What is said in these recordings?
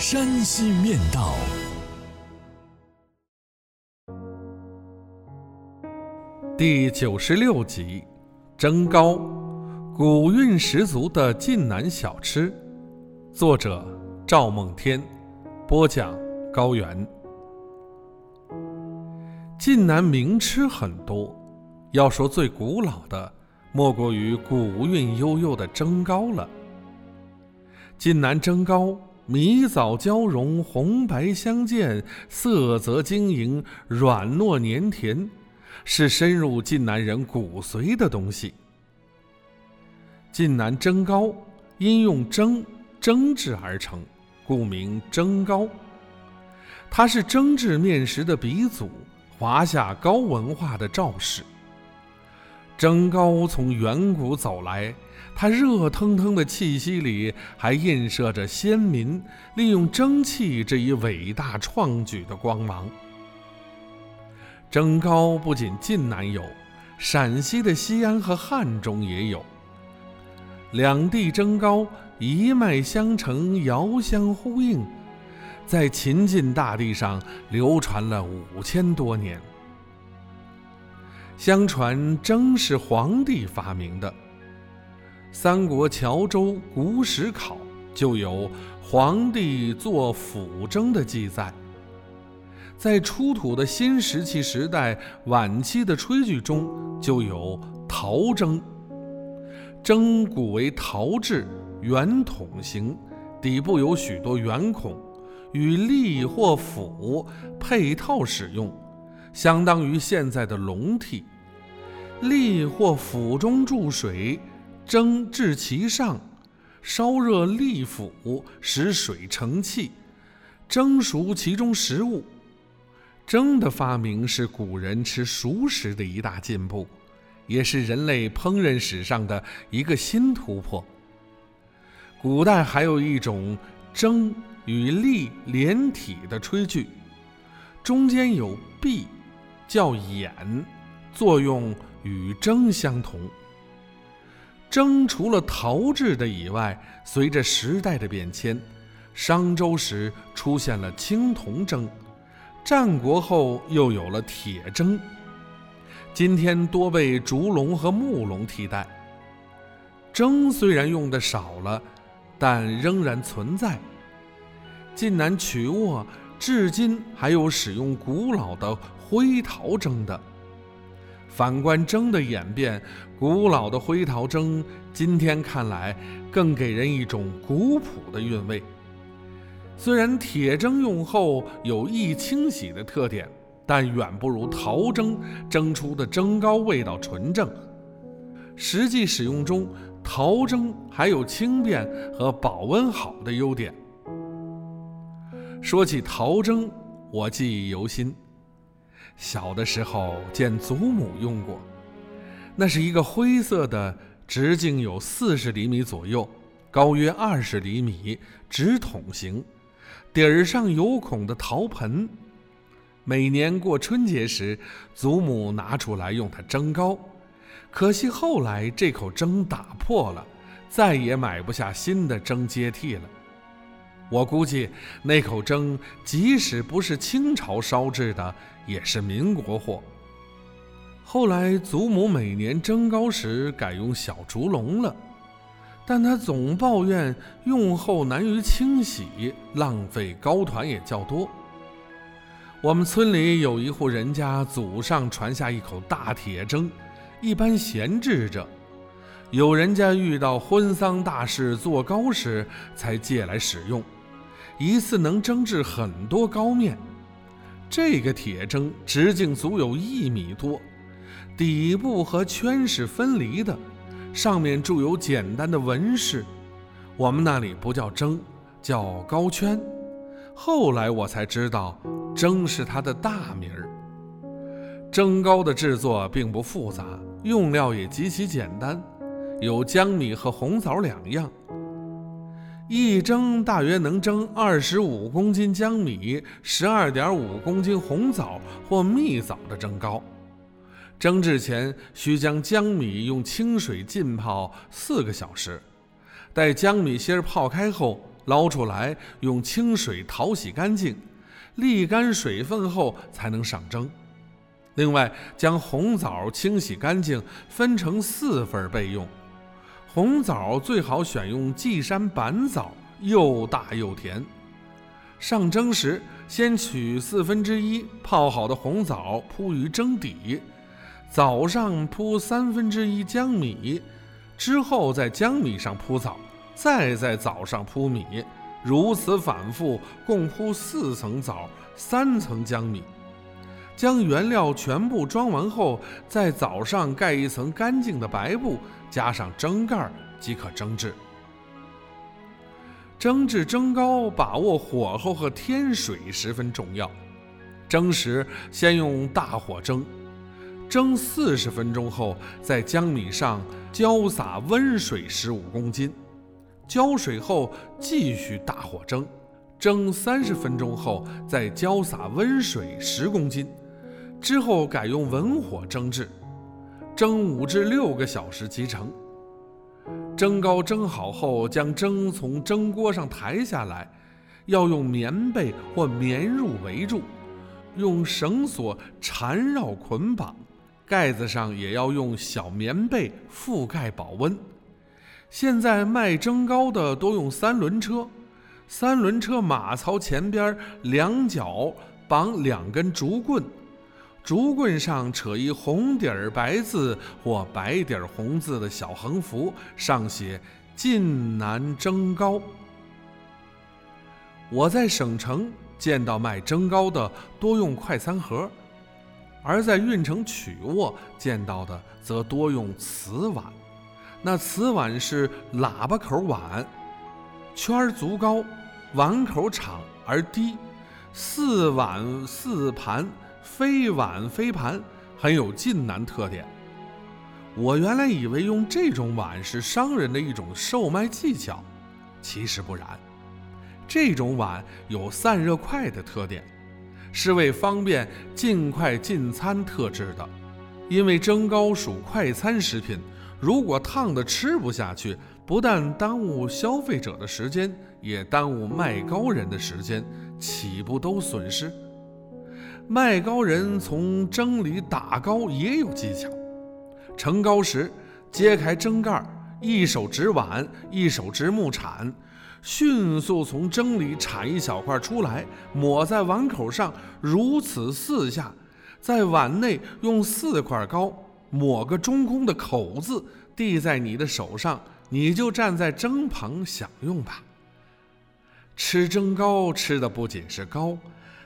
山西面道》第九十六集：蒸糕，古韵十足的晋南小吃。作者：赵梦天，播讲：高原。晋南名吃很多，要说最古老的，莫过于古韵悠悠的蒸糕了。晋南蒸糕，米枣交融，红白相间，色泽晶莹，软糯黏甜，是深入晋南人骨髓的东西。晋南蒸糕因用蒸。蒸制而成，故名蒸糕。它是蒸制面食的鼻祖，华夏糕文化的肇始。蒸糕从远古走来，它热腾腾的气息里还映射着先民利用蒸汽这一伟大创举的光芒。蒸糕不仅晋南有，陕西的西安和汉中也有。两地蒸糕。一脉相承，遥相呼应，在秦晋大地上流传了五千多年。相传蒸是皇帝发明的，《三国谯州·古史考》就有皇帝做辅蒸的记载。在出土的新石器时代晚期的炊具中，就有陶蒸，蒸骨为陶制。圆筒形，底部有许多圆孔，与立或釜配套使用，相当于现在的笼屉。立或釜中注水，蒸至其上，烧热立釜，使水成气，蒸熟其中食物。蒸的发明是古人吃熟食的一大进步，也是人类烹饪史上的一个新突破。古代还有一种蒸与立连体的炊具，中间有壁，叫眼，作用与蒸相同。蒸除了陶制的以外，随着时代的变迁，商周时出现了青铜蒸，战国后又有了铁蒸，今天多被竹笼和木笼替代。蒸虽然用的少了。但仍然存在。晋南曲沃至今还有使用古老的灰陶蒸的。反观蒸的演变，古老的灰陶蒸今天看来更给人一种古朴的韵味。虽然铁蒸用后有易清洗的特点，但远不如陶蒸蒸出的蒸糕味道纯正。实际使用中。陶蒸还有轻便和保温好的优点。说起陶蒸，我记忆犹新。小的时候见祖母用过，那是一个灰色的，直径有四十厘米左右，高约二十厘米，直筒形，底儿上有孔的陶盆。每年过春节时，祖母拿出来用它蒸糕。可惜后来这口蒸打破了，再也买不下新的蒸接替了。我估计那口蒸即使不是清朝烧制的，也是民国货。后来祖母每年蒸糕时改用小竹笼了，但她总抱怨用后难于清洗，浪费糕团也较多。我们村里有一户人家，祖上传下一口大铁蒸。一般闲置着，有人家遇到婚丧大事做糕时才借来使用，一次能蒸制很多糕面。这个铁蒸直径足有一米多，底部和圈是分离的，上面铸有简单的纹饰。我们那里不叫蒸，叫糕圈。后来我才知道，蒸是它的大名儿。蒸糕的制作并不复杂，用料也极其简单，有江米和红枣两样。一蒸大约能蒸二十五公斤江米、十二点五公斤红枣或蜜枣的蒸糕。蒸制前需将江米用清水浸泡四个小时，待江米芯泡开后捞出来，用清水淘洗干净，沥干水分后才能上蒸。另外，将红枣清洗干净，分成四份备用。红枣最好选用稷山板枣，又大又甜。上蒸时，先取四分之一泡好的红枣铺于蒸底，枣上铺三分之一江米，之后在江米上铺枣，再在枣上铺米，如此反复，共铺四层枣，三层江米。将原料全部装完后，在早上盖一层干净的白布，加上蒸盖即可蒸制。蒸制蒸糕，把握火候和添水十分重要。蒸时先用大火蒸，蒸四十分钟后，在江米上浇洒温水十五公斤，浇水后继续大火蒸，蒸三十分钟后，再浇洒温水十公斤。之后改用文火蒸制，蒸五至六个小时即成。蒸糕蒸好后，将蒸从蒸锅上抬下来，要用棉被或棉褥围住，用绳索缠绕捆绑，盖子上也要用小棉被覆盖保温。现在卖蒸糕的多用三轮车，三轮车马槽前边两脚绑两根竹棍。竹棍上扯一红底儿白字或白底儿红字的小横幅，上写“晋南蒸糕”。我在省城见到卖蒸糕的多用快餐盒，而在运城曲沃见到的则多用瓷碗。那瓷碗是喇叭口碗，圈儿足高，碗口敞而低，四碗四盘。飞碗飞盘很有晋南特点。我原来以为用这种碗是商人的一种售卖技巧，其实不然。这种碗有散热快的特点，是为方便尽快进餐特制的。因为蒸糕属快餐食品，如果烫的吃不下去，不但耽误消费者的时间，也耽误卖糕人的时间，岂不都损失？卖糕人从蒸里打糕也有技巧。盛糕时，揭开蒸盖，一手执碗，一手执木铲，迅速从蒸里铲一小块出来，抹在碗口上，如此四下，在碗内用四块糕抹个中空的口子，递在你的手上，你就站在蒸旁享用吧。吃蒸糕吃的不仅是糕。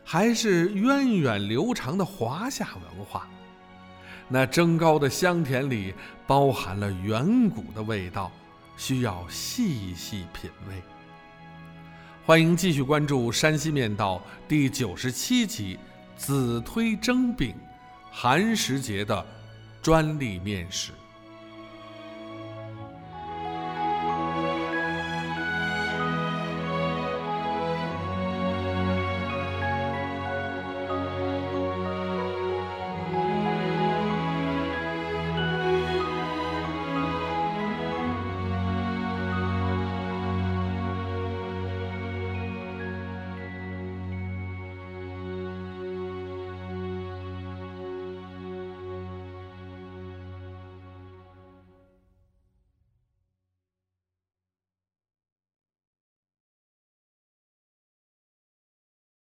还是源远流长的华夏文化，那蒸糕的香甜里包含了远古的味道，需要细细品味。欢迎继续关注《山西面道》第九十七集《子推蒸饼》，寒食节的专利面食。